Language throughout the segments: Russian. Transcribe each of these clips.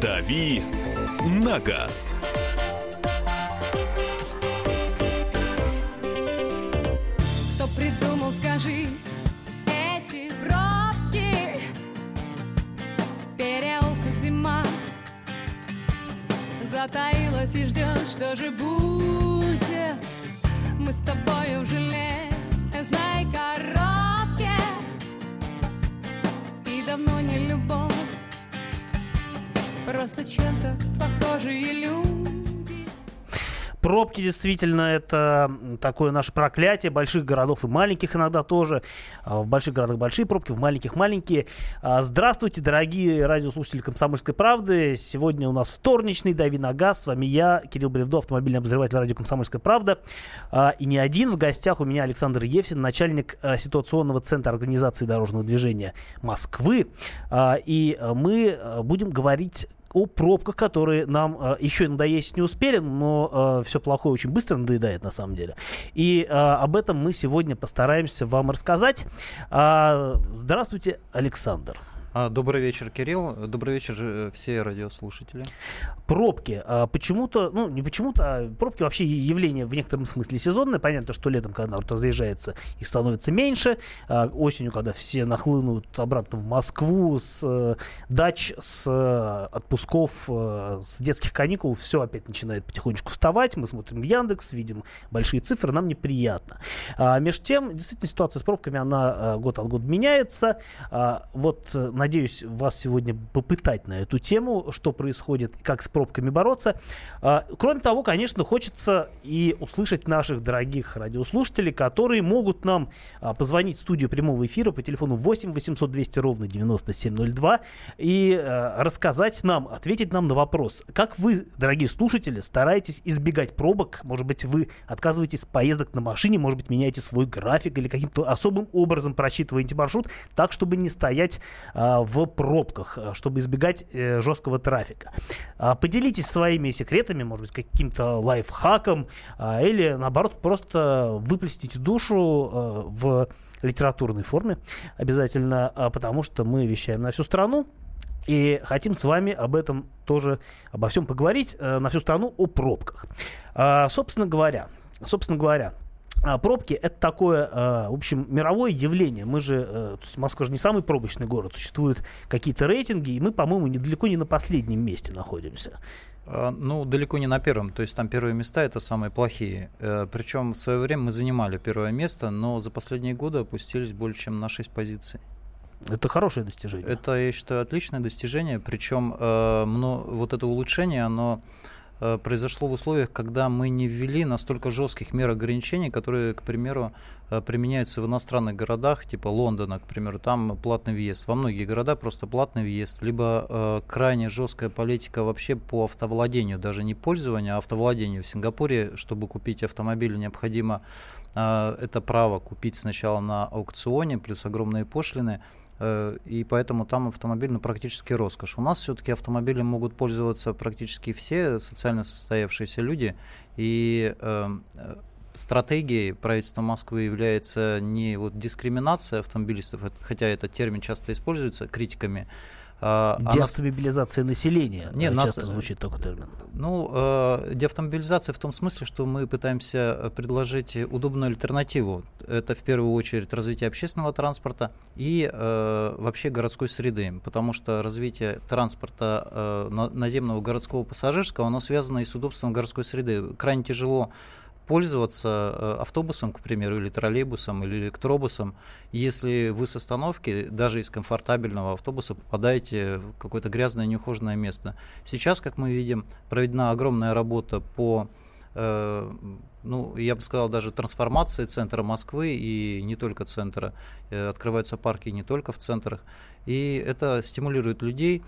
«Дави на газ». Кто придумал, скажи, эти пробки В переулках зима Затаилась и ждет, что же будет Мы с тобою в железной коробке И давно не любовь. Просто чем-то похожие люди Пробки действительно это такое наше проклятие больших городов и маленьких иногда тоже. А В больших городах большие пробки, в маленьких маленькие. А, Здравствуйте, дорогие радиослушатели «Комсомольской правды». Сегодня у нас вторничный «Дави на газ». С вами я, Кирилл Бревдо, автомобильный обозреватель радио «Комсомольская правда». А, И не один. В гостях у меня Александр Евсин, начальник ситуационного центра организации дорожного движения Москвы. И мы будем говорить о пробках, которые нам э, еще надоесть не успели, но все плохое очень быстро надоедает на самом деле. И э, об этом мы сегодня постараемся вам рассказать. А, здравствуйте, Александр. А, Добрый вечер, Кирилл. Добрый вечер, э, все радиослушатели. Пробки. А, почему-то, ну не почему-то, а пробки вообще явление в некотором смысле сезонное. Понятно, что летом, когда народ разъезжается, их становится меньше. А, осенью, когда все нахлынут обратно в Москву с э, дач, с э, отпусков, с детских каникул, все опять начинает потихонечку вставать. Мы смотрим в Яндекс, видим большие цифры, нам неприятно. Между тем, действительно, ситуация с пробками, она год от года меняется. Вот, надеюсь, вас сегодня попытать на эту тему, что происходит, как с пробками бороться. А, Кроме того, конечно, хочется и услышать наших дорогих радиослушателей, которые могут нам а, позвонить в студию прямого эфира по телефону 8 800 200 ровно 9702 и а, рассказать нам, ответить нам на вопрос, как вы, дорогие слушатели, стараетесь избегать пробок, может быть, вы отказываетесь от поездок на машине, может быть, меняете свой график или каким-то особым образом просчитываете маршрут так, чтобы не стоять в пробках, а, чтобы избегать э, жесткого трафика. А, Поделитесь своими секретами, может быть, каким-то лайфхаком, а, или наоборот, просто выплесните душу а, в литературной форме обязательно, а, потому что мы вещаем на всю страну. И хотим с вами об этом тоже, обо всем поговорить, э, на всю страну о пробках. Собственно говоря, собственно говоря, а, Пробки это такое, э, в общем, мировое явление. Мы же, э, Москва же не самый пробочный город. Существуют какие-то рейтинги, и мы, по-моему, недалеко не на последнем месте находимся. А, Ну, далеко не на первом, то есть там первые места это самые плохие. Э, Причем в свое время мы занимали первое место, но за последние годы опустились больше, чем на 6 позиций. Это хорошее достижение. Это, я считаю, отличное достижение, причем э, мно- вот это улучшение, оно произошло в условиях, когда мы не ввели настолько жестких мер ограничений, которые, к примеру, э, применяются в иностранных городах, типа Лондона, к примеру, там платный въезд. Во многие города просто платный въезд, либо э, крайне жесткая политика вообще по автовладению, даже не пользованию, а автовладению. В Сингапуре, чтобы купить автомобиль, необходимо э, это право купить сначала на аукционе, плюс огромные пошлины, Э, и поэтому там автомобиль ну, практически роскошь. У нас все-таки автомобилем могут пользоваться практически все социально состоявшиеся люди, и э, э, стратегией правительства Москвы является не вот дискриминация автомобилистов, хотя этот термин часто используется критиками, а, а нас- Деавтомобилизация населения. Не, э, нас- часто звучит такой термин. ну, э, деавтомобилизация в том смысле, что мы пытаемся э, предложить удобную альтернативу. Это в первую очередь развитие общественного транспорта и э, вообще городской среды, потому что развитие транспорта э, на- наземного городского пассажирского, оно связано и с удобством городской среды. Крайне тяжело пользоваться э, автобусом, к примеру, или троллейбусом, или электробусом, если вы с остановки, даже из комфортабельного автобуса, попадаете в какое-то грязное, неухоженное место. Сейчас, как мы видим, проведена огромная работа по э, ну, я бы сказал, даже трансформации центра Москвы и не только центра. Э, Открываются парки не только в центрах. И это стимулирует людей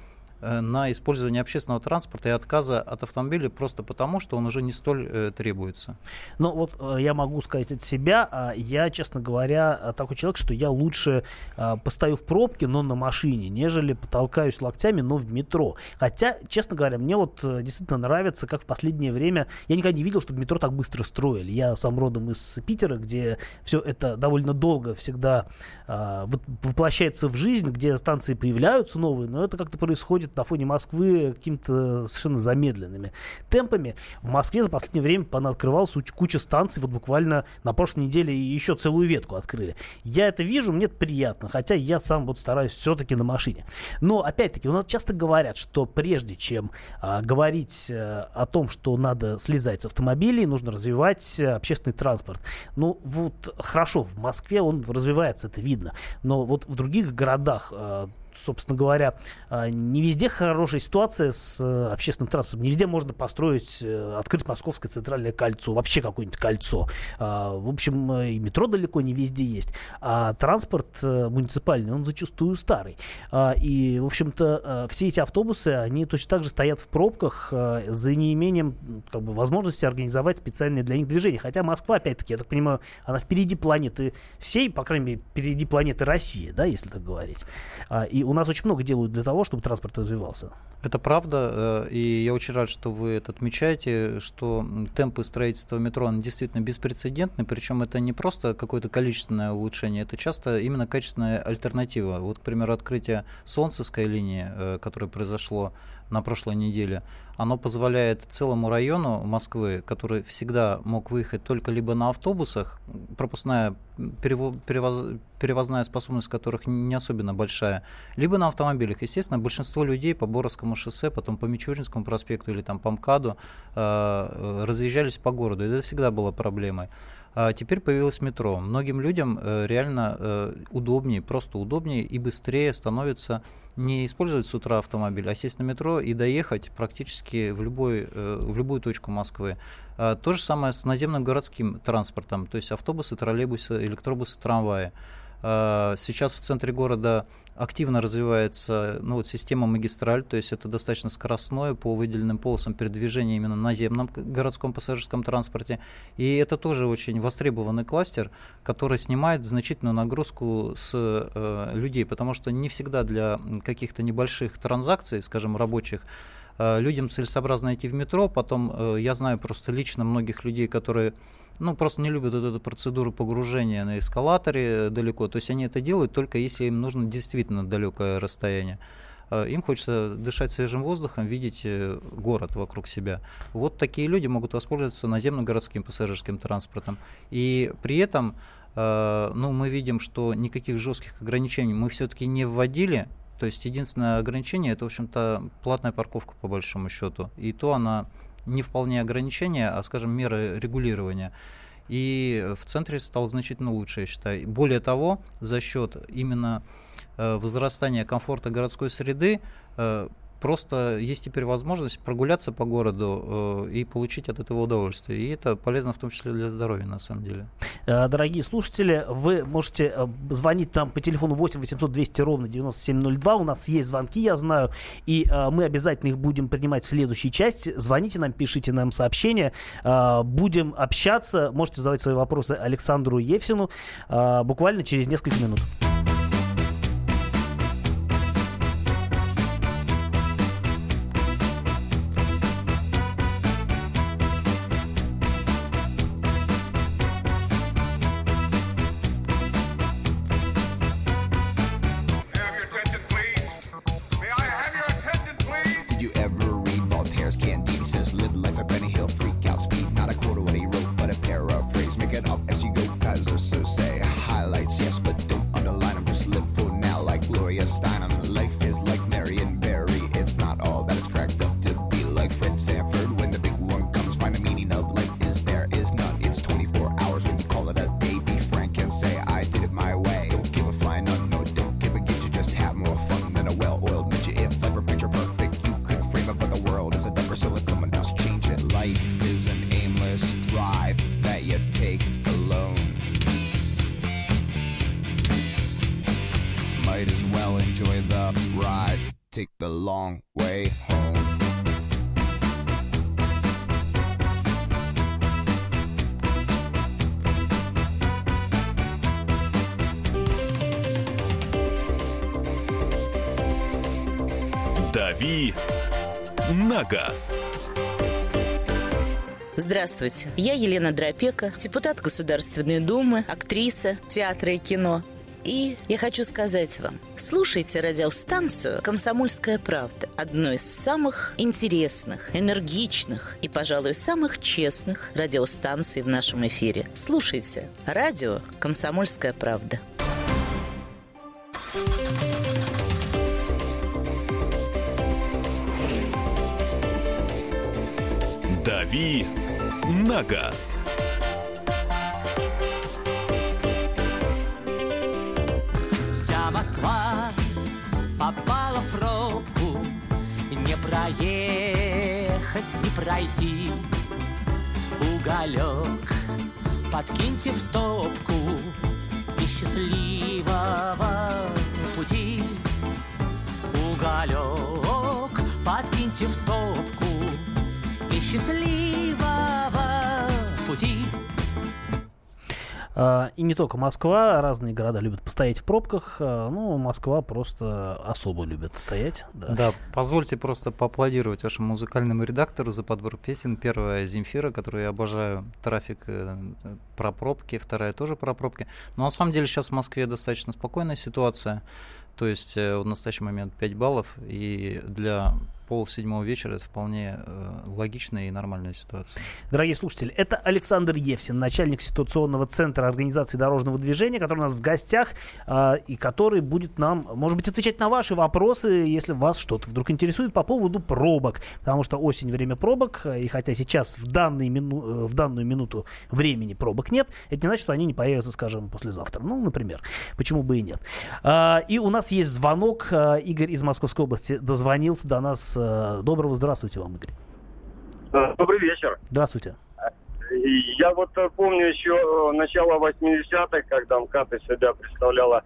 на использование общественного транспорта и отказа от автомобиля просто потому, что он уже не столь э, требуется. Ну вот э, я могу сказать от себя, а я, честно говоря, э, такой человек, что я лучше э, постою в пробке, но на машине, нежели потолкаюсь локтями, но в метро. Хотя, честно говоря, мне вот э, действительно нравится, как в последнее время, я никогда не видел, чтобы метро так быстро строили. Я сам родом из Питера, где все это довольно долго всегда э, воплощается в жизнь, где станции появляются новые, но это как-то происходит на фоне Москвы какими-то совершенно замедленными темпами. В Москве за последнее время открывалась куча станций, вот буквально на прошлой неделе еще целую ветку открыли. Я это вижу, мне это приятно, хотя я сам вот стараюсь все-таки на машине. Но, опять-таки, у нас часто говорят, что прежде чем а, говорить а, о том, что надо слезать с автомобилей, нужно развивать а, общественный транспорт. Ну, вот хорошо, в Москве он развивается, это видно, но вот в других городах а, собственно говоря, а, не везде хорошая ситуация с э, общественным транспортом. Не везде можно построить, э, открыть Московское центральное кольцо, вообще какое-нибудь кольцо. А, в общем, э, и метро далеко не везде есть. А транспорт муниципальный, он зачастую старый. А, и, в общем-то, все эти автобусы, они точно так же стоят в пробках за неимением как бы, возможности организовать специальные для них движения. Хотя Москва, опять-таки, я так понимаю, она впереди планеты всей, по крайней мере, впереди планеты России, да, если так говорить. И у нас очень много делают для того, чтобы транспорт развивался. Это правда, э, и я очень рад, что вы это отмечаете, что темпы строительства метро действительно беспрецедентны, причем это не просто какое-то количественное улучшение, это часто именно качественная альтернатива. Вот, к примеру, открытие Солнцевской линии, э, которое произошло на прошлой неделе, оно позволяет целому району Москвы, который всегда мог выехать только либо на автобусах, пропускная перевоз, перевозная способность которых не особенно большая, либо на автомобилях. Естественно, большинство людей по Боровскому шоссе, потом по Мичуринскому проспекту или там по МКАДу э, разъезжались по городу. И это всегда было проблемой. А теперь появилось метро. Многим людям э, реально э, удобнее, просто удобнее и быстрее становится не использовать с утра автомобиль, а сесть на метро и доехать практически в, любой, э, в любую точку Москвы. А то же самое с наземным городским транспортом, то есть автобусы, троллейбусы, электробусы, трамваи. А, сейчас в центре города активно развивается ну, вот система магистраль, то есть это достаточно скоростное по выделенным полосам передвижения именно на наземном городском пассажирском транспорте. И это тоже очень востребованный кластер, который снимает значительную нагрузку с э, людей, потому что не всегда для каких-то небольших транзакций, скажем, рабочих, э, людям целесообразно идти в метро. Потом э, я знаю просто лично многих людей, которые ну, просто не любят вот эту процедуру погружения на эскалаторе далеко. То есть они это делают только если им нужно действительно далекое расстояние. А, им хочется дышать свежим воздухом, видеть э, город вокруг себя. Вот такие люди могут воспользоваться наземно-городским пассажирским транспортом. И при этом а, ну, мы видим, что никаких жестких ограничений мы все-таки не вводили. То есть единственное ограничение это, в общем-то, платная парковка по большому счету. И то она не вполне ограничения, а, скажем, меры регулирования. И в центре стало значительно лучше, я считаю. Более того, за счет именно э, возрастания комфорта городской среды э, просто есть теперь возможность прогуляться по городу э, и получить от этого удовольствие. И это полезно в том числе для здоровья, на самом деле. Э, дорогие слушатели, вы можете э, звонить нам по телефону 8 800 200 ровно 9702. У нас есть звонки, я знаю, и мы обязательно их будем принимать в следующей части. Звоните нам, пишите нам сообщения. Будем общаться. Можете задавать свои вопросы Александру Евсину буквально через несколько минут. Long way home. «Дави на газ». Здравствуйте, я Елена Дропека, депутат Государственной Думы, актриса театра и кино. И я хочу сказать вам, слушайте радиостанцию «Комсомольская правда», одну из самых интересных, энергичных и, пожалуй, самых честных радиостанций в нашем эфире. Слушайте радио «Комсомольская правда». «Дави на газ». Попала в пробку Не проехать, не пройти. Уголек подкиньте в топку И счастливого пути. Уголек подкиньте в топку И счастливого пути И не только Москва, разные города любят постоять в пробках. а, Ну, Москва просто особо любит стоять. Да. Да, позвольте просто поаплодировать вашему музыкальному редактору за подбор песен. Первая Земфира, которую я обожаю, трафик э, про пробки, вторая тоже про пробки. Но на самом деле сейчас в Москве достаточно спокойная ситуация. То есть э, в настоящий момент 5 баллов, и для пол седьмого вечера это вполне э, логичная и нормальная ситуация. Дорогие слушатели, это Александр Евсин, начальник ситуационного центра организации дорожного движения, который у нас в гостях а, и который будет нам, может быть, отвечать на ваши вопросы, если вас что-то вдруг интересует по поводу пробок. Потому что осень время пробок, и хотя сейчас в, данный мину, э, в данную минуту времени пробок нет, это не значит, что они не появятся, скажем, послезавтра. Ну, например, почему бы и нет. А, и у нас есть звонок. А, Игорь из Московской области дозвонился до нас. А, Доброго здравствуйте вам, Игорь. Э, Добрый вечер. Здравствуйте. И Я вот э, помню еще э, начало 80-х, когда МКАД из себя представляла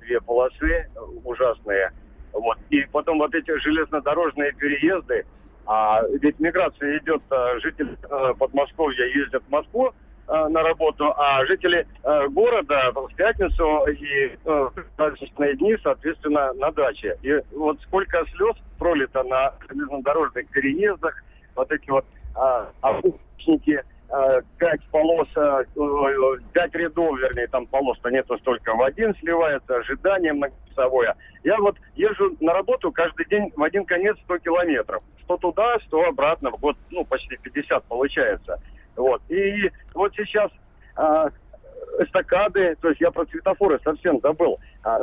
две полосы э, ужасные. Вот. И потом вот эти железнодорожные переезды. А ведь миграция идет, э, жители э, Подмосковья ездят в Москву э, на работу, а жители э, города в пятницу и э, праздничные дни, соответственно, на даче. И вот сколько слез пролито на железнодорожных переездах, вот эти вот а, автобусники, а, пять полос, пять рядов, вернее, там полос-то нету столько, в один сливается, ожидание многочасовое. Я вот езжу на работу каждый день в один конец 100 километров. Что туда, что обратно, в год, ну, почти 50 получается. Вот. И вот сейчас а, эстакады, то есть я про светофоры совсем забыл. А,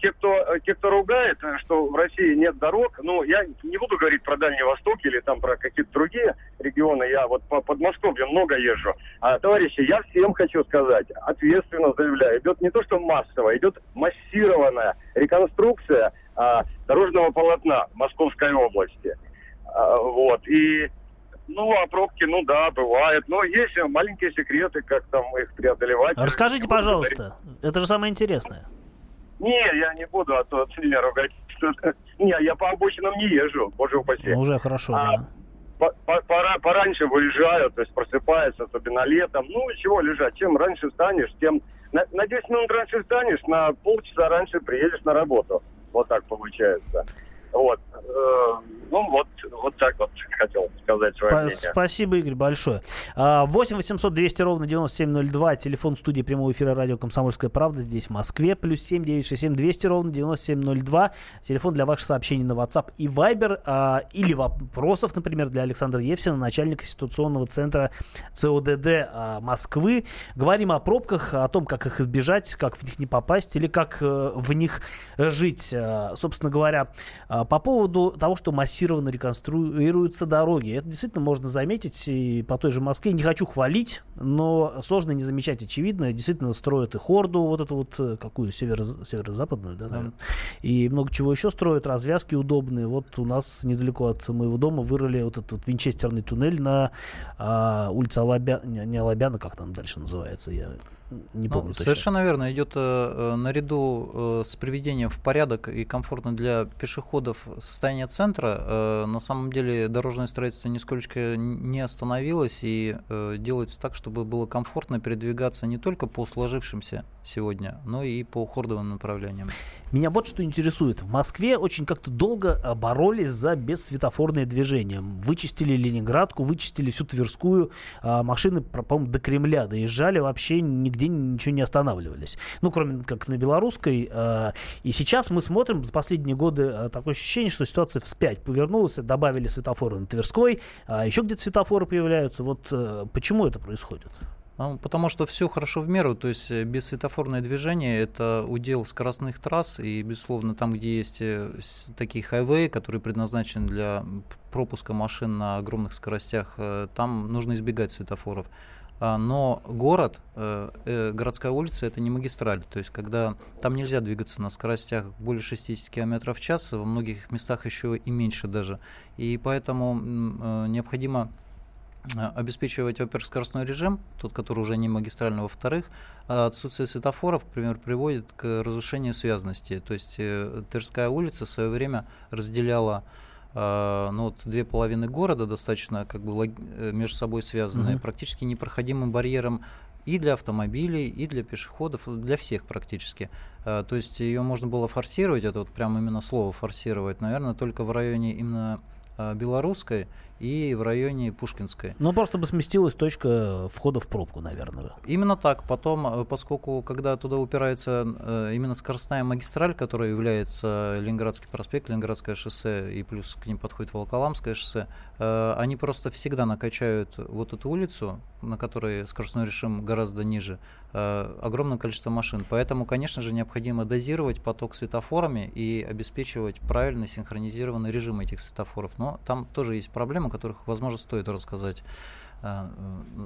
те, кто, те, кто ругает, что в России нет дорог, ну, я не буду говорить про Дальний Восток или там про какие-то другие регионы, я вот по Подмосковью много езжу. А, товарищи, я всем хочу сказать, ответственно заявляю, идет не то, что массово, идет массированная реконструкция а, дорожного полотна Московской области. А, вот, и ну, а пробки, ну да, бывают. Но есть маленькие секреты, как там их преодолевать. Расскажите, пожалуйста, это же самое интересное. Не, я не буду, а то меня ругать. Не, я по обочинам не езжу, боже упаси. Ну, уже хорошо, А, да. По- по- пора, пораньше выезжаю, то есть просыпается, особенно летом. Ну, чего лежать? Чем раньше встанешь, тем... На, на 10 минут раньше встанешь, на полчаса раньше приедешь на работу. Вот так получается. Вот. Э, ну, вот, вот так вот хотел сказать свое мнение. Спасибо, Игорь, большое. А, 8 800 200 ровно 9702, телефон студии прямого эфира радио «Комсомольская правда» здесь, в Москве, плюс 7 967 200 ровно 9702, телефон для ваших сообщений на WhatsApp и Viber, а, или вопросов, например, для Александра Евсина, начальника ситуационного центра ЦОДД а, Москвы. Говорим о пробках, о том, как их избежать, как в них не попасть или как э, в них жить. А, Собственно говоря, а, по поводу того, что массированно реконструируются дороги. Это действительно можно заметить и по той же Москве. Не хочу хвалить, но сложно не замечать очевидно. Действительно строят и хорду, вот эту вот, э, какую, северо- северо-западную, да, наверное. И много чего еще строят, развязки удобные. Вот у нас недалеко от моего дома вырыли вот этот вот винчестерный туннель на а, улице Алабя... Не, не Алабяна, как там дальше называется, я Не Ну, помню точно. совершенно верно. Идет э, э, наряду э, с приведением в порядок и комфортно для пешеходов состояние центра. э, на самом деле дорожное строительство нисколько не остановилось и э, делается так, чтобы было комфортно передвигаться не только по сложившимся сегодня, но и по хордовым направлениям. Меня вот что интересует. В Москве очень как-то долго а, боролись за бессветофорное движение. Вычистили Ленинградку, вычистили всю Тверскую. а, Машины, по-моему, до Кремля доезжали, вообще нигде ничего не останавливались. Ну, кроме как на Белорусской. а, И сейчас мы смотрим за последние годы а, такое ощущение, что ситуация вспять повернулась. Добавили светофоры на Тверской, а еще где-то светофоры появляются. Вот э, почему это происходит? Ну, потому что все хорошо в меру, то есть э, бессветофорное движение – это удел скоростных трасс, и, безусловно, там, где есть э, такие хайвеи, которые предназначены для пропуска машин на огромных скоростях, э, там нужно избегать светофоров. А, Но город, э, э, городская улица – это не магистраль, то есть когда там нельзя двигаться на скоростях более 60 км в час, во многих местах еще и меньше даже. И поэтому э, необходимо обеспечивать, во-первых, скоростной режим, тот, который уже не магистральный, во-вторых, а отсутствие светофоров, к примеру, приводит к разрушению связности. То есть Тверская улица в свое время разделяла ну, вот две половины города, достаточно как бы э, между собой связанные, Мгм. практически непроходимым барьером и для автомобилей, и для пешеходов, для всех практически. Э, То есть ее можно было форсировать, это вот прям именно слово форсировать, наверное, только в районе именно э, Белорусской и в районе Пушкинской. Ну, просто бы сместилась точка входа в пробку, наверное. Именно так. Потом, э, поскольку когда туда упирается э, именно скоростная магистраль, которая является Ленинградский проспект, Ленинградское шоссе и плюс к ним подходит Волоколамское шоссе, э, они просто всегда накачают вот эту улицу, на которой скоростной режим гораздо ниже, э, огромное количество машин. Поэтому, конечно же, необходимо дозировать поток светофорами и обеспечивать правильный синхронизированный режим этих светофоров. Но там тоже есть о которых, возможно, стоит рассказать э,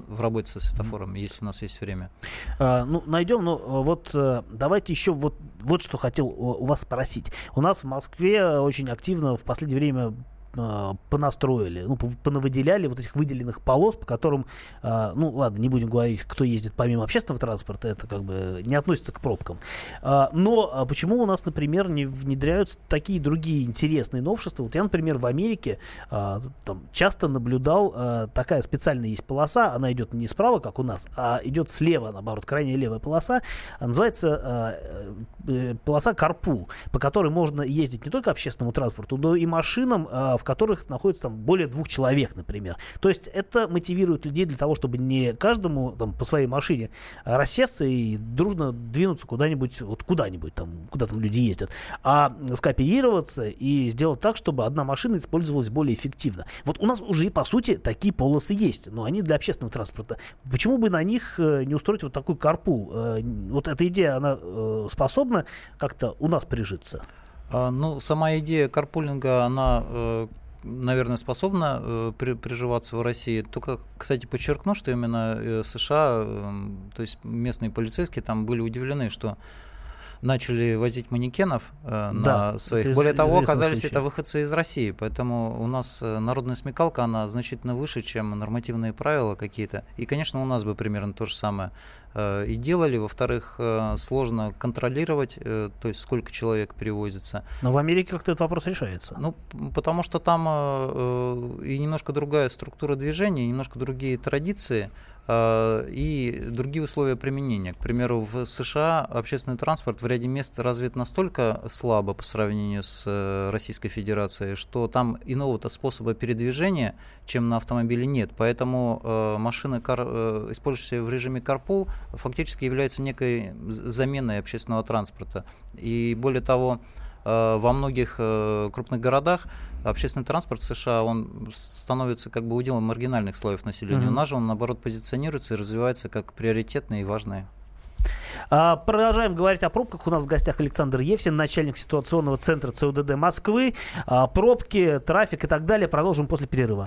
в работе со светофором, если у нас есть время. А, ну, найдем, но э, вот э, давайте еще вот, вот что хотел у, вас спросить. У нас в Москве очень активно в последнее время понастроили, ну, понавыделяли вот этих выделенных полос, по которым, э, ну, ладно, не будем говорить, кто ездит помимо общественного транспорта, это как бы не относится к пробкам. А, но а почему у нас, например, не внедряются такие другие интересные новшества? Вот я, например, в Америке а, там, часто наблюдал, а, такая специальная есть полоса, она идет не справа, как у нас, а идет слева, наоборот, крайняя левая полоса, а, называется а, э, полоса Карпул, по которой можно ездить не только общественному транспорту, но и машинам, а, в которых находится там более двух человек, например. То есть это мотивирует людей для того, чтобы не каждому там, по своей машине а, рассесться и дружно двинуться куда-нибудь, вот куда-нибудь там, куда там люди ездят, а скооперироваться и сделать так, чтобы одна машина использовалась более эффективно. Вот у нас уже, по сути, такие полосы есть, но они для общественного транспорта. Почему бы на них э, не устроить вот такой карпул? Э, Вот эта идея, она э, способна как-то у нас прижиться? А, Ну, сама идея карпулинга, она, э, наверное, способна э, при- приживаться в России. Только, кстати, подчеркну, что именно э, в США, эм, то есть местные полицейские там были удивлены, что начали возить манекенов э, Да, на своих. из- Более того, оказались случай. это выходцы из России, поэтому у нас э, народная смекалка, она значительно выше, чем нормативные правила какие-то. И, конечно, у нас бы примерно то же самое э, и делали. Во-вторых, э, сложно контролировать, э, то есть сколько человек перевозится. Но в Америке как-то этот вопрос решается. Ну, потому что там э, и немножко другая структура движения, немножко другие традиции и другие условия применения. К примеру, в США общественный транспорт в ряде мест развит настолько слабо по сравнению с э, Российской Федерацией, что там иного-то способа передвижения, чем на автомобиле, нет. Поэтому э, машины, э, использующиеся в режиме carpool, фактически являются некой заменой общественного транспорта. И более того, э, во многих э, крупных городах общественный транспорт в США он становится как бы уделом маргинальных слоев населения. Мгм. У нас же он наоборот позиционируется и развивается как приоритетный и важный. А, продолжаем говорить о пробках. У нас в гостях Александр Евсин, начальник ситуационного центра ЦУДД Москвы. А, пробки, трафик и так далее. Продолжим после перерыва.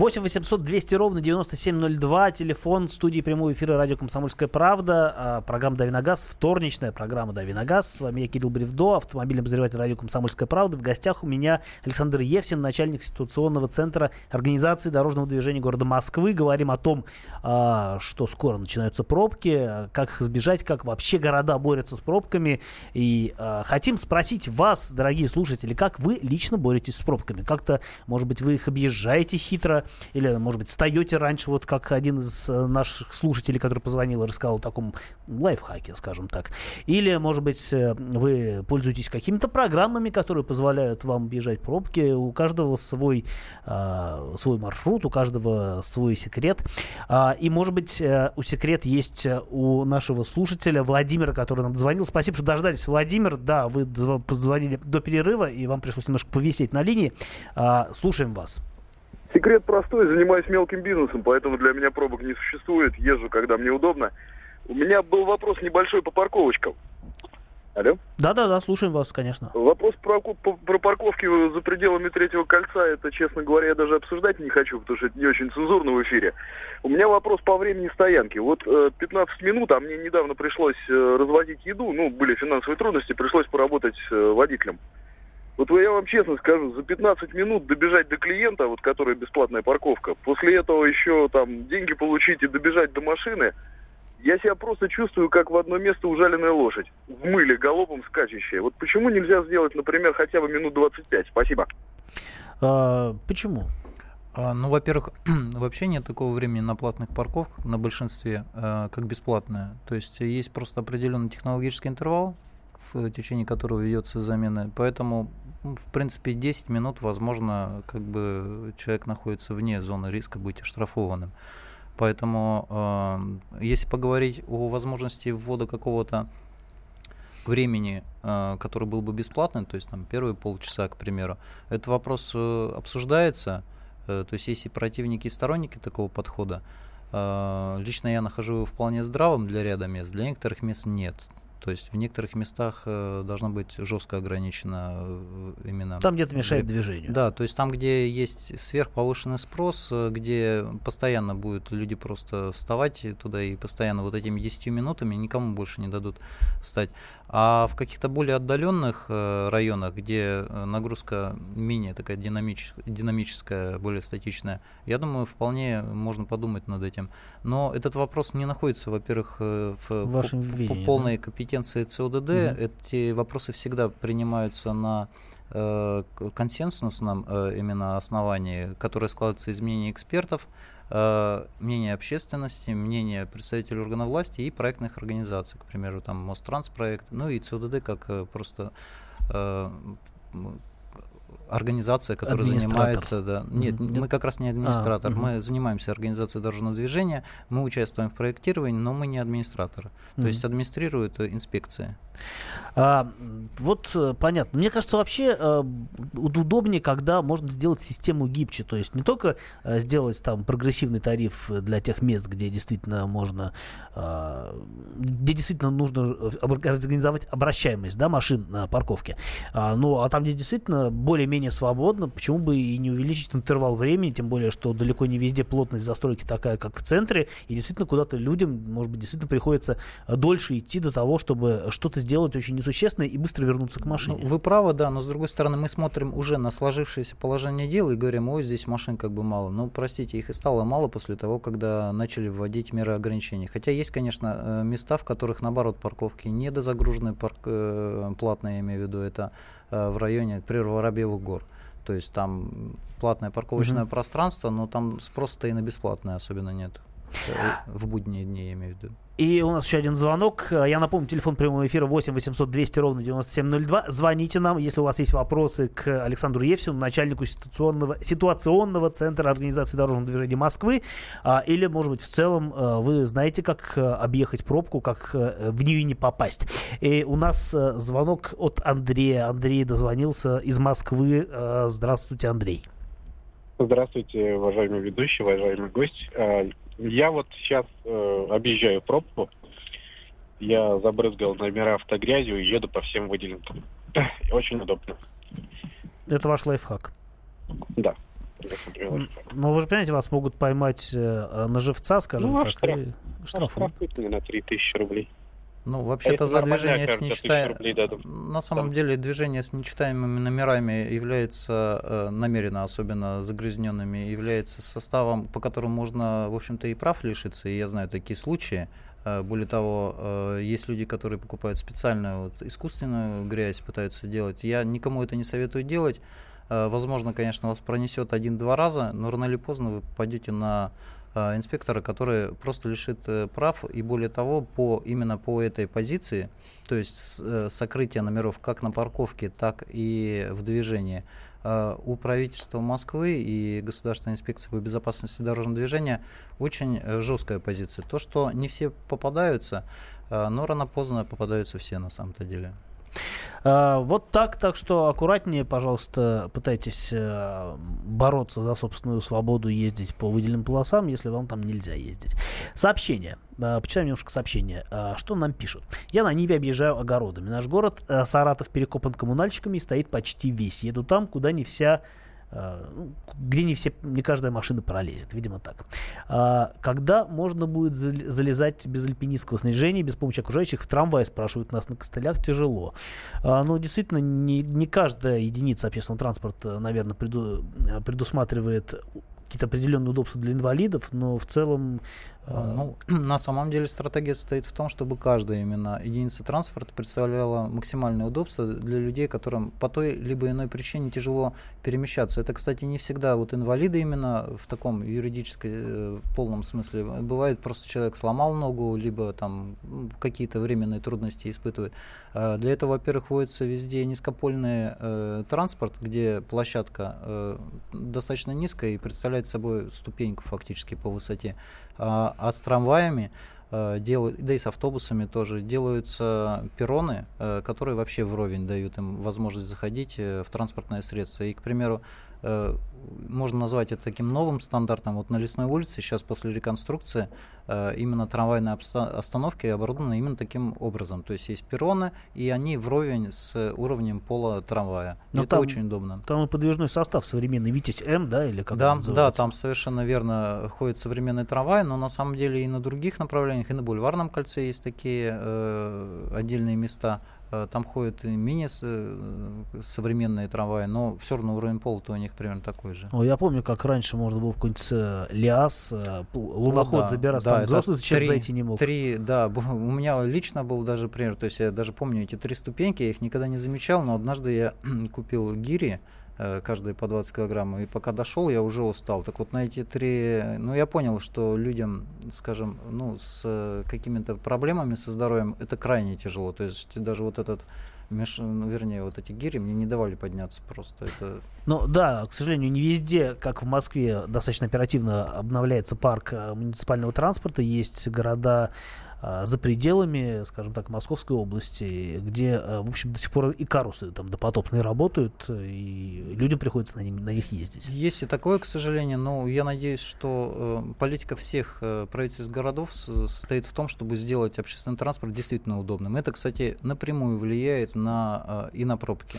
8 800 200 ровно 9702, телефон студии прямого эфира радио «Комсомольская правда», а, программа «Дави на газ», вторничная программа «Дави на газ». С вами я, Кирилл Бревдо, автомобильный обозреватель радио «Комсомольская правда». В гостях у меня Александр Евсин, начальник ситуационного центра организации дорожного движения города Москвы. Говорим о том, а, что скоро начинаются пробки, как их избежать, как вообще города борются с пробками. И а, хотим спросить вас, дорогие слушатели, как вы лично боретесь с пробками? Как-то, может быть, вы их объезжаете хитро, или, может быть, встаете раньше, вот как один из э, наших слушателей, который позвонил и рассказал о таком лайфхаке, скажем так. Или, может быть, э, вы пользуетесь какими-то программами, которые позволяют вам бежать пробки. У каждого свой, э, свой маршрут, у каждого свой секрет. А, и, может быть, э, у секрет есть э, у нашего слушателя Владимира, который нам звонил. Спасибо, что дождались. Владимир, да, вы позвонили до перерыва, и вам пришлось немножко повисеть на линии. А, слушаем вас. Секрет простой, занимаюсь мелким бизнесом, поэтому для меня пробок не существует, езжу, когда мне удобно. У меня был вопрос небольшой по парковочкам. Алло? Да-да-да, слушаем вас, конечно. Вопрос про, про парковки за пределами третьего кольца, это, честно говоря, я даже обсуждать не хочу, потому что это не очень цензурно в эфире. У меня вопрос по времени стоянки. Вот э, 15 минут, а мне недавно пришлось э, развозить еду, ну, были финансовые трудности, пришлось поработать э, водителем. Вот я вам честно скажу, за 15 минут добежать до клиента, вот которая бесплатная парковка, после этого еще там деньги получить и добежать до машины, я себя просто чувствую, как в одно место ужаленная лошадь. В мыле, галопом скачущая. Вот почему нельзя сделать, например, хотя бы минут 25? Спасибо. А, почему? А, Ну, во-первых, вообще нет такого времени на платных парковках на большинстве, э, как бесплатное. То есть есть просто определенный технологический интервал, в течение которого ведется замена. Поэтому, в принципе, 10 минут, возможно, как бы человек находится вне зоны риска быть оштрафованным. Поэтому, э, если поговорить о возможности ввода какого-то времени, э, который был бы бесплатным, то есть там первые полчаса, к примеру, этот вопрос э, обсуждается. Э, То есть есть и противники, и сторонники такого подхода. Э, Лично я нахожу его вполне здравым для ряда мест, для некоторых мест нет. То есть в некоторых местах э, должно быть жестко ограничено э, именно... Там где-то мешает движению. Да, то есть там, где есть сверхповышенный спрос, э, где постоянно будут люди просто вставать туда и постоянно вот этими 10 минутами никому больше не дадут встать. А в каких-то более отдаленных районах, где нагрузка менее такая динамич- динамическая, более статичная, я думаю, вполне можно подумать над этим. Но этот вопрос не находится, во-первых, в, В вашем по- по- видении, да? полной компетенции ЦОДД. Мгм. Эти вопросы всегда принимаются на э, консенсусном э, именно основании, которое складывается из мнений экспертов, э, мнения общественности, мнения представителей органов власти и проектных организаций, к примеру, там Мостранспроект, ну и ЦОДД как э, просто э, организация, которая занимается, да, нет, Мгм. мы как раз не администратор, мгм. мы занимаемся организацией дорожного движения, мы участвуем в проектировании, но мы не администраторы, то есть администрирует э, инспекция. А, вот э, понятно. Мне кажется, вообще уд- удобнее, когда можно сделать систему гибче. То есть не только э, сделать там прогрессивный тариф для тех мест, где действительно можно, э, где действительно нужно организовать обращаемость да, машин на парковке. А, ну, а там, где действительно более-менее более-менее свободно, почему бы и не увеличить интервал времени, тем более, что далеко не везде плотность застройки такая, как в центре, и действительно куда-то людям, может быть, действительно приходится дольше идти до того, чтобы что-то сделать очень несущественное и быстро вернуться к машине. Ну, вы правы, да, но с другой стороны мы смотрим уже на сложившееся положение дел и говорим, ой, здесь машин как бы мало. Ну, простите, их и стало мало после того, когда начали вводить меры ограничений. Хотя есть, конечно, э, места, в которых, наоборот, парковки недозагружены, парк, э, платные, я имею в виду, это э, в районе, например, Воробьевых гор. То есть там платное парковочное Мгм. пространство, но там спроса-то и на бесплатное особенно нет. В будние дни, я имею в виду. И у нас еще один звонок. Я напомню, телефон прямого эфира 8 800 200 ровно 9702. Звоните нам, если у вас есть вопросы к Александру Евсину, начальнику ситуационного, ситуационного центра организации дорожного движения Москвы. А, или, может быть, в целом а, вы знаете, как а, объехать пробку, как в нее не попасть. И у нас звонок от Андрея. Андрей дозвонился из Москвы. Здравствуйте, Андрей. Здравствуйте, уважаемый ведущий, уважаемый гость. Я вот сейчас э, объезжаю пробку. Я забрызгал номера автогрязью и еду по всем выделенкам. Очень удобно. Это ваш лайфхак. Да. Но вы же понимаете, вас могут поймать э, на живца, скажем Ну, так, штраф? и меня на 3000 рублей. Ну, вообще-то Это за движение с карта, 1000 нечитаемыми... дадут. На самом деле движение с нечитаемыми номерами является э, намеренно, особенно загрязненными, является составом, по которому можно, в общем-то, и прав лишиться. И я знаю такие случаи. Э, Более того, э, есть люди, которые покупают специальную вот, искусственную грязь, пытаются делать. Я никому это не советую делать. Возможно, конечно, вас пронесет один-два раза, но рано или поздно вы попадете на инспектора, который просто лишит э, прав и более того, по, именно по этой позиции, то есть э, сокрытие номеров как на парковке, так и в движении, э, у правительства Москвы и Государственной инспекции по безопасности дорожного движения очень э, жесткая позиция. То, что не все попадаются, э, но рано-поздно попадаются все на самом-то деле. А, вот так, так что аккуратнее, пожалуйста, пытайтесь э, бороться за собственную свободу, ездить по выделенным полосам, если вам там нельзя ездить. Сообщение. А, Почитаем немножко сообщения. А, Что нам пишут? Я на Ниве объезжаю огородами. Наш город э, Саратов перекопан коммунальщиками и стоит почти весь. Еду там, куда не вся где не все, не каждая машина пролезет, видимо так. А, когда можно будет зал- залезать без альпинистского снаряжения, без помощи окружающих в трамвай, спрашивают нас на костылях, тяжело. А, ну, действительно, не, не каждая единица общественного транспорта, наверное, преду- э, предусматривает какие-то определенные удобства для инвалидов, но в целом... А, Ну, на самом деле стратегия состоит в том, чтобы каждая именно единица транспорта представляла максимальное удобство для людей, которым по той либо иной причине тяжело перемещаться. Это, кстати, не всегда вот инвалиды именно в таком юридической э, полном смысле. Бывает просто человек сломал ногу, либо там какие-то временные трудности испытывает. А Для этого, во-первых, вводится везде низкопольный э, транспорт, где площадка э, достаточно низкая и представляет собой ступеньку фактически по высоте. А, а с трамваями э, делают, да и с автобусами тоже делаются перроны, э, которые вообще вровень дают им возможность заходить э, в транспортное средство. И, к примеру, можно назвать это таким новым стандартом. Вот на Лесной улице сейчас после реконструкции э, именно трамвайные остановки оборудованы именно таким образом. То есть есть перроны, и они вровень с уровнем пола трамвая. Но это там- очень удобно. Там и подвижной состав современный, Витязь М, да, или как да, да, там совершенно верно ходит современный трамвай, но на самом деле и на других направлениях, и на Бульварном кольце есть такие э, отдельные места. Э, Там ходят с- э, современные трамваи, но все равно уровень пола-то у них примерно такой же. О, я помню, как раньше можно было в какой-нибудь э, Лиас, луноход Ну да, забираться, да, там взрослый человек зайти не мог. Три, да, у меня лично был даже пример, то есть я даже помню эти три ступеньки, я их никогда не замечал, но однажды я купил гири, каждый по 20 килограмм, и пока дошел, я уже устал. Так вот на эти три, ну я понял, что людям, скажем, ну с э, какими-то проблемами со здоровьем это крайне тяжело, то есть даже вот этот меж, ну, вернее, вот эти гири мне не давали подняться просто. Это Ну да, к сожалению, не везде, как в Москве, достаточно оперативно обновляется парк э, муниципального транспорта. Есть города э, за пределами, скажем так, Московской области, где, э, в общем, до сих пор и карусы там допотопные работают, э, и людям приходится на, ним- на них ездить. Есть и такое, к сожалению, но я надеюсь, что э, политика всех э, правительств городов состоит в том, чтобы сделать общественный транспорт действительно удобным. Это, кстати, напрямую влияет на, э, и на пробки.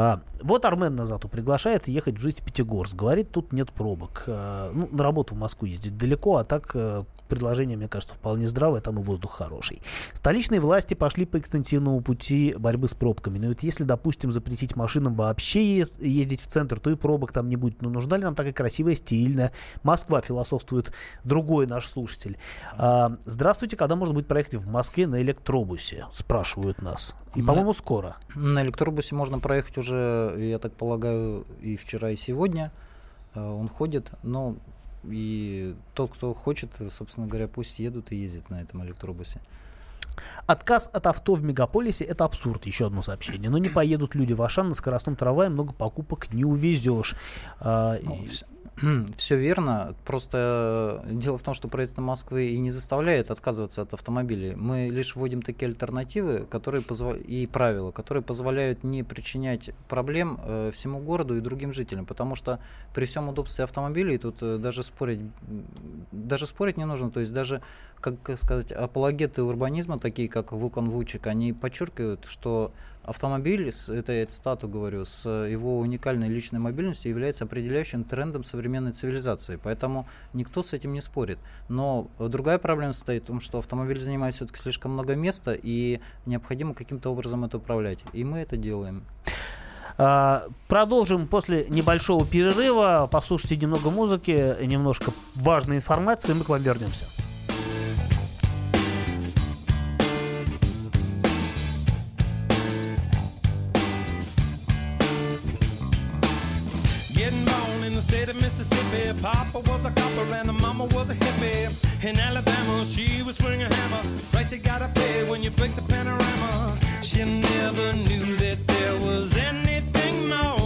А, вот Армен Назату приглашает ехать жить в Пятигорск. Говорит, тут нет пробок. А, ну, на работу в Москву ездить далеко, а так э, предложение, мне кажется, вполне здравое, там и воздух хороший. Столичные власти пошли по экстенсивному пути борьбы с пробками. Но ведь если, допустим, запретить машинам вообще ез- ездить в центр, то и пробок там не будет. Но нужна ли нам такая красивая, стильная? Москва философствует другой наш слушатель. А, здравствуйте, когда можно будет проехать в Москве на электробусе? Спрашивают нас. И, На- по-моему, скоро. На электробусе можно проехать уже, я так полагаю, и вчера, и сегодня. Э, Он ходит, но и тот, кто хочет, собственно говоря, пусть едут и ездят на этом электробусе. Отказ от авто в мегаполисе – это абсурд, еще одно сообщение. Но не поедут люди в Ашан на скоростном трамвае, много покупок не увезешь. А, и- Все верно. Просто э, дело в том, что правительство Москвы и не заставляет отказываться от автомобилей. Мы лишь вводим такие альтернативы, которые позва- и правила, которые позволяют не причинять проблем э, всему городу и другим жителям. Потому что при всем удобстве автомобилей тут э, даже спорить, даже спорить не нужно. То есть даже, как сказать, апологеты урбанизма, такие как Вукан Вучик, они подчеркивают, что автомобиль, это я цитату говорю, с его уникальной личной мобильностью является определяющим трендом современной цивилизации. Поэтому никто с этим не спорит. Но другая проблема состоит в том, что автомобиль занимает все-таки слишком много места, и необходимо каким-то образом это управлять. И мы это делаем. А, Продолжим после небольшого перерыва. Послушайте немного музыки, немножко важной информации, и мы к вам вернемся. Papa was a copper and the mama was a hippie. In Alabama, she was swinging a hammer. Price you gotta pay when you break the panorama. She never knew that there was anything more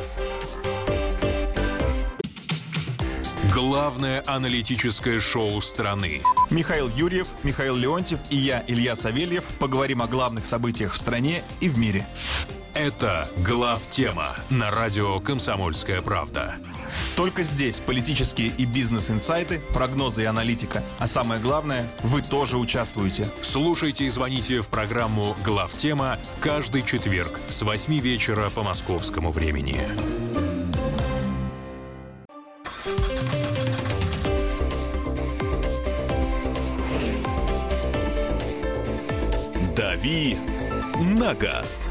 газ». Главное аналитическое шоу страны. Михаил Юрьев, Михаил Леонтьев и я, Илья Савельев, поговорим о главных событиях в стране и в мире. Это «Глав тема» на радио «Комсомольская правда». Только здесь политические и бизнес-инсайты, прогнозы и аналитика. А самое главное, вы тоже участвуете. Слушайте и звоните в программу «Глав тема» каждый четверг с 8 вечера по московскому времени. «Дави на газ».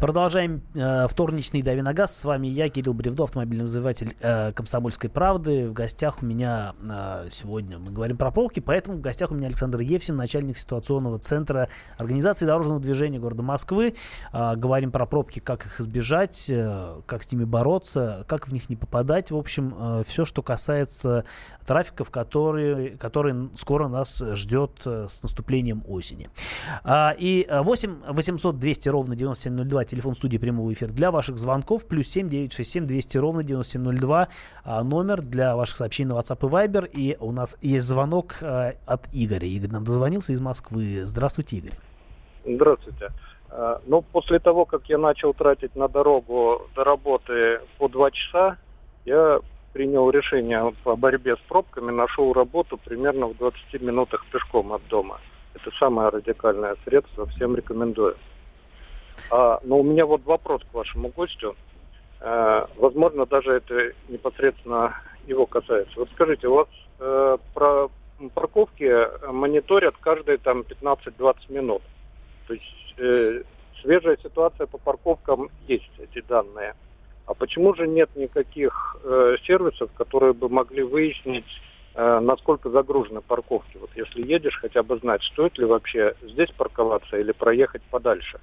Продолжаем э, вторничный «Дави на газ». С вами я, Кирилл Бревдо, автомобильный взыватель э, «Комсомольской правды». В гостях у меня э, сегодня мы говорим про пробки, поэтому в гостях у меня Александр Евсин, начальник ситуационного центра Организации дорожного движения города Москвы. Э, говорим про пробки, как их избежать, э, как с ними бороться, как в них не попадать. В общем, э, все, что касается трафиков, который, который скоро нас ждет э, с наступлением осени. А, и э, 8 800 200 ровно 9702 телефон студии прямого эфира для ваших звонков, плюс 7 967 200 ровно 9702 а, номер для ваших сообщений на WhatsApp и Viber. И у нас есть звонок а, от Игоря. Игорь нам дозвонился из Москвы. Здравствуйте, Игорь. Здравствуйте. А, Ну, после того, как я начал тратить на дорогу до работы по два часа, я принял решение по борьбе с пробками, нашел работу примерно в 20 минутах пешком от дома. Это самое радикальное средство, всем рекомендую. А, но у меня вот вопрос к вашему гостю. Э, возможно, даже это непосредственно его касается. Вот скажите, у вас э, про парковки мониторят каждые там 15-20 минут. То есть э, свежая ситуация по парковкам есть, эти данные. А почему же нет никаких э, сервисов, которые бы могли выяснить, э, насколько загружены парковки? Вот если едешь, хотя бы знать, стоит ли вообще здесь парковаться или проехать подальше.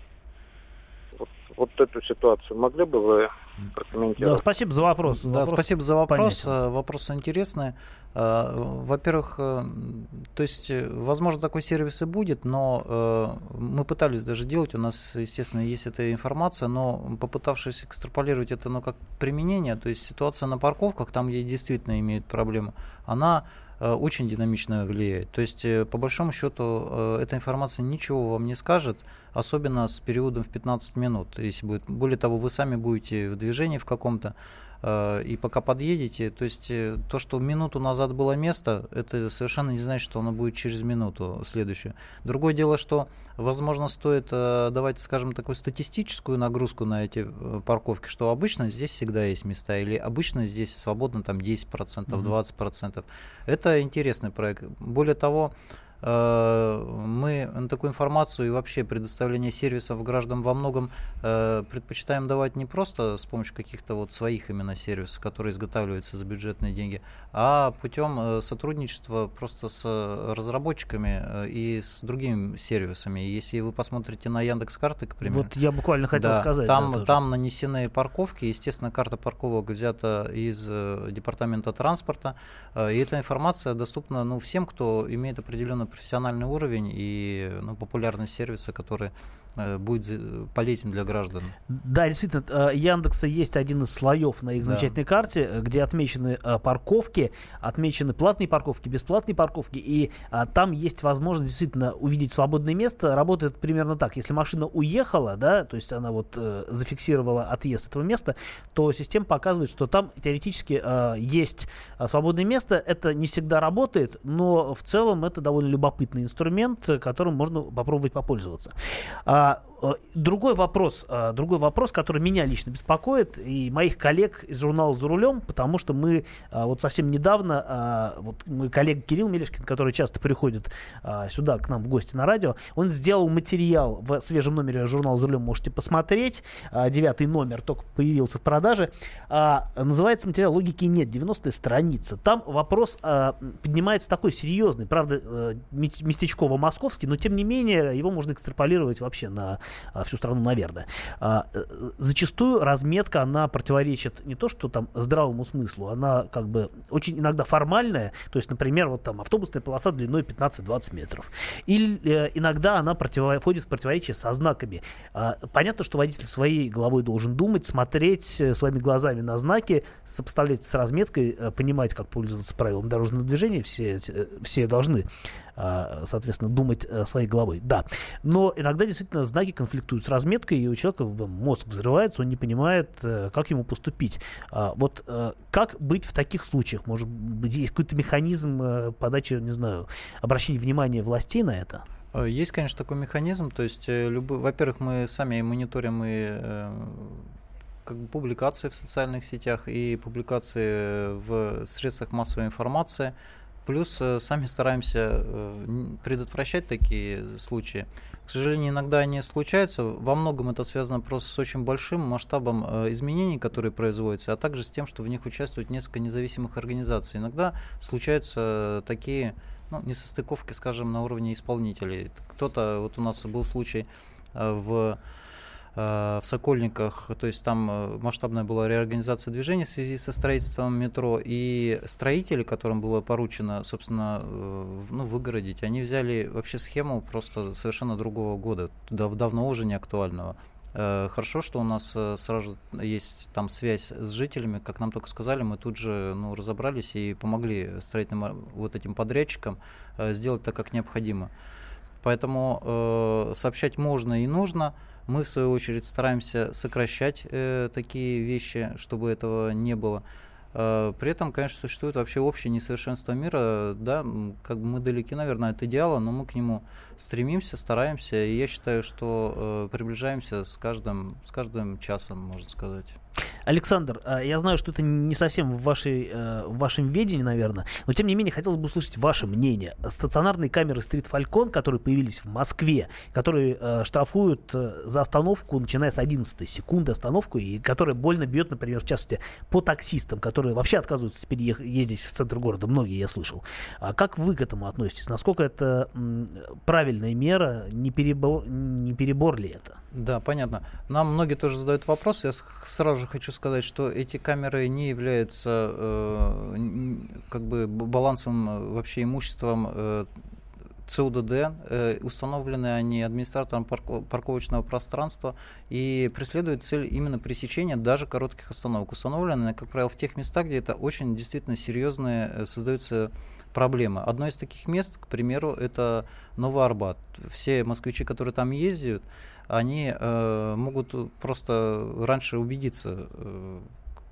Вот, вот эту ситуацию могли бы вы Да, прокомментировать? спасибо за вопрос. Да, Вопрос спасибо за вопрос. понятен. Э, Вопрос интересный. Э, Во-первых, э, то есть, э, возможно, такой сервис и будет, но э, мы пытались даже делать, у нас, естественно, есть эта информация, но попытавшись экстраполировать это ну, как применение, то есть ситуация на парковках, там, где действительно имеют проблему, она очень динамично влияет. То есть, э, по большому счету, э, эта информация ничего вам не скажет, особенно с периодом в 15 минут. Если будет. Более того, вы сами будете в движении в каком-то, э, и пока подъедете, то есть э, то, что минуту назад было место, это совершенно не значит, что оно будет через минуту следующую. Другое дело, что, возможно, стоит э, давать, скажем, такую статистическую нагрузку на эти э, парковки, что обычно здесь всегда есть места, или обычно здесь свободно там 10%, Мгм. 20%. Это интересный проект. Более того, э, мы на такую информацию и вообще предоставление сервисов гражданам во многом э, предпочитаем давать не просто с помощью каких-то вот своих именно сервисов, которые изготавливаются за бюджетные деньги, а путем э, сотрудничества просто с э, разработчиками э, и с другими сервисами. Если вы посмотрите на Яндекс карты, к примеру, Вот я буквально хотел да, сказать. да, Там, тоже. там нанесены парковки. Естественно, карта парковок взята из э, департамента транспорта. Э, и эта информация доступна ну, всем, кто имеет определенный профессиональный уровень и ну, популярность сервиса, который будет за- полезен для граждан. Да, действительно, э, Яндекса есть один из слоев на их Да. замечательной карте, э, где отмечены э, парковки, отмечены платные парковки, бесплатные парковки, и а, там есть возможность действительно увидеть свободное место. Работает примерно так: если машина уехала, да, то есть она вот э, зафиксировала отъезд этого места, то система показывает, что там теоретически э, есть свободное место. Это не всегда работает, но в целом это довольно любопытный инструмент, э, которым можно попробовать попользоваться. А, э, другой вопрос, э, другой вопрос, который меня лично беспокоит и моих коллег из журнала «За рулем», потому что мы а, вот совсем недавно, вот мой коллега Кирилл Мелешкин, который часто приходит сюда к нам в гости на радио, он сделал материал в свежем номере журнала «За рулем», можете посмотреть, девятый номер только появился в продаже, называется материал «Логики нет», 90 страница. Там вопрос поднимается такой серьезный, правда, э, мес- местечково-московский, но тем не менее его можно экстраполировать вообще на всю страну, наверное. А, э, зачастую разметка, она противоречит не то, что там здравому смыслу, она как бы очень иногда формальная, то есть, например, вот там автобусная полоса длиной 15-20 метров. Или э, иногда она входит в противоречие со знаками. А, понятно, что водитель своей головой должен думать, смотреть э, своими глазами на знаки, сопоставлять с разметкой, понимать, как пользоваться правилами дорожного движения, все, все должны а, соответственно, думать э, своей головой. Да. Но иногда действительно знаки конфликтуют с разметкой, и у человека мозг взрывается, он не понимает, э, как ему поступить. А, Вот э, как быть в таких случаях? Может быть, есть какой-то механизм подачи, не знаю, обращения внимания властей на это? Есть, конечно, такой механизм. То есть, любой, во-первых, мы сами мониторим и как бы публикации в социальных сетях и публикации в средствах массовой информации. Плюс э, сами стараемся э, предотвращать такие случаи. К сожалению, иногда они случаются. Во многом это связано просто с очень большим масштабом э, изменений, которые производятся, а также с тем, что в них участвуют несколько независимых организаций. Иногда случаются такие ну, несостыковки, скажем, на уровне исполнителей. Кто-то, вот у нас был случай в в Сокольниках, то есть там э, масштабная была реорганизация движения в связи со строительством метро, и строители, которым было поручено, собственно, э, ну, выгородить, они взяли вообще схему просто совершенно другого года, дав- давно уже не актуального. Э, Хорошо, что у нас э, сразу есть там связь с жителями, как нам только сказали, мы тут же ну, разобрались и помогли строительным э, вот этим подрядчикам э, сделать так, как необходимо. Поэтому э, сообщать можно и нужно. Мы, в свою очередь, стараемся сокращать э, такие вещи, чтобы этого не было. Э, при этом, конечно, существует вообще общее несовершенство мира. Да, как бы мы далеки, наверное, от идеала, но мы к нему стремимся, стараемся. И я считаю, что э, приближаемся с каждым, с каждым часом, можно сказать. Александр, а, я знаю, что это не совсем в, вашей, э, в вашем ведении, наверное, но тем не менее хотелось бы услышать ваше мнение. Стационарные камеры Street Falcon, которые появились в Москве, которые э, штрафуют э, за остановку, начиная с 11 секунды остановку, и которая больно бьет, например, в частности, по таксистам, которые вообще отказываются теперь ездить в центр города, многие, я слышал. А как вы к этому относитесь? Насколько это правильная мера? Не перебор, не перебор ли это? Да, понятно. Нам многие тоже задают вопрос. Я сразу же хочу сказать, что эти камеры не являются э, как бы балансовым э, вообще имуществом э, ЦУДД. Э, установлены они администратором парко- парковочного пространства и преследуют цель именно пресечения даже коротких остановок. Установлены, как правило, в тех местах, где это очень действительно серьезные э, создаются проблемы. Одно из таких мест, к примеру, это Новый Арбат. Все москвичи, которые там ездят, они э, могут просто раньше убедиться, э,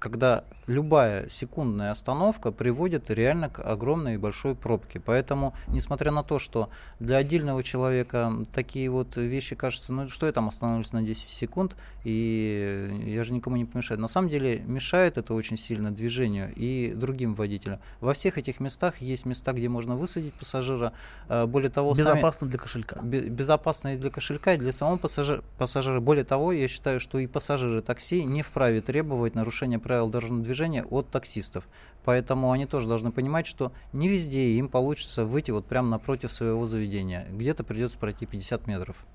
когда любая секундная остановка приводит реально к огромной и большой пробке. Поэтому, несмотря на то, что для отдельного человека такие вот вещи кажутся, ну что я там остановлюсь на 10 секунд, и я же никому не помешаю. На самом деле мешает это очень сильно движению и другим водителям. Во всех этих местах есть места, где можно высадить пассажира. Э, Более того, сами- Безопасно для кошелька. Бе- безопасно и для кошелька, и для самого пассажира. пассажира. Более того, я считаю, что и пассажиры такси не вправе требовать нарушения правил дорожного движения от таксистов. Поэтому они тоже должны понимать, что не везде им получится выйти вот прямо напротив своего заведения. Где-то придется пройти 50 метров.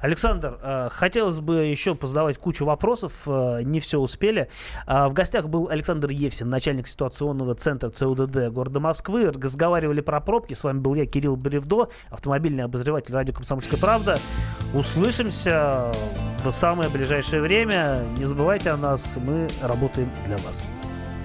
Александр, э, хотелось бы еще позадавать кучу вопросов, э, не все успели. А, В гостях был Александр Евсин, начальник ситуационного центра ЦУДД города Москвы. Разговаривали про пробки. С вами был я, Кирилл Бревдо, автомобильный обозреватель радио «Комсомольская правда». Услышимся в самое ближайшее время. Не забывайте о нас, мы работаем для вас.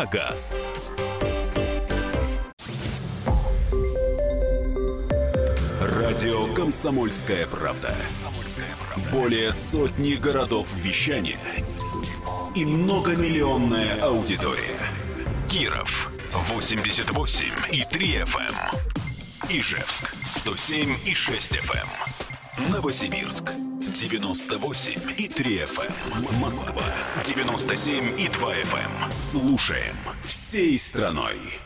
На газ». Радио «Комсомольская правда». Более сотни городов вещания и многомиллионная аудитория. Киров 88 и 3 FM. Ижевск 107 и 6 FM. Новосибирск 98 и 3 FM. Москва 97 и 2 FM. Слушаем всей страной.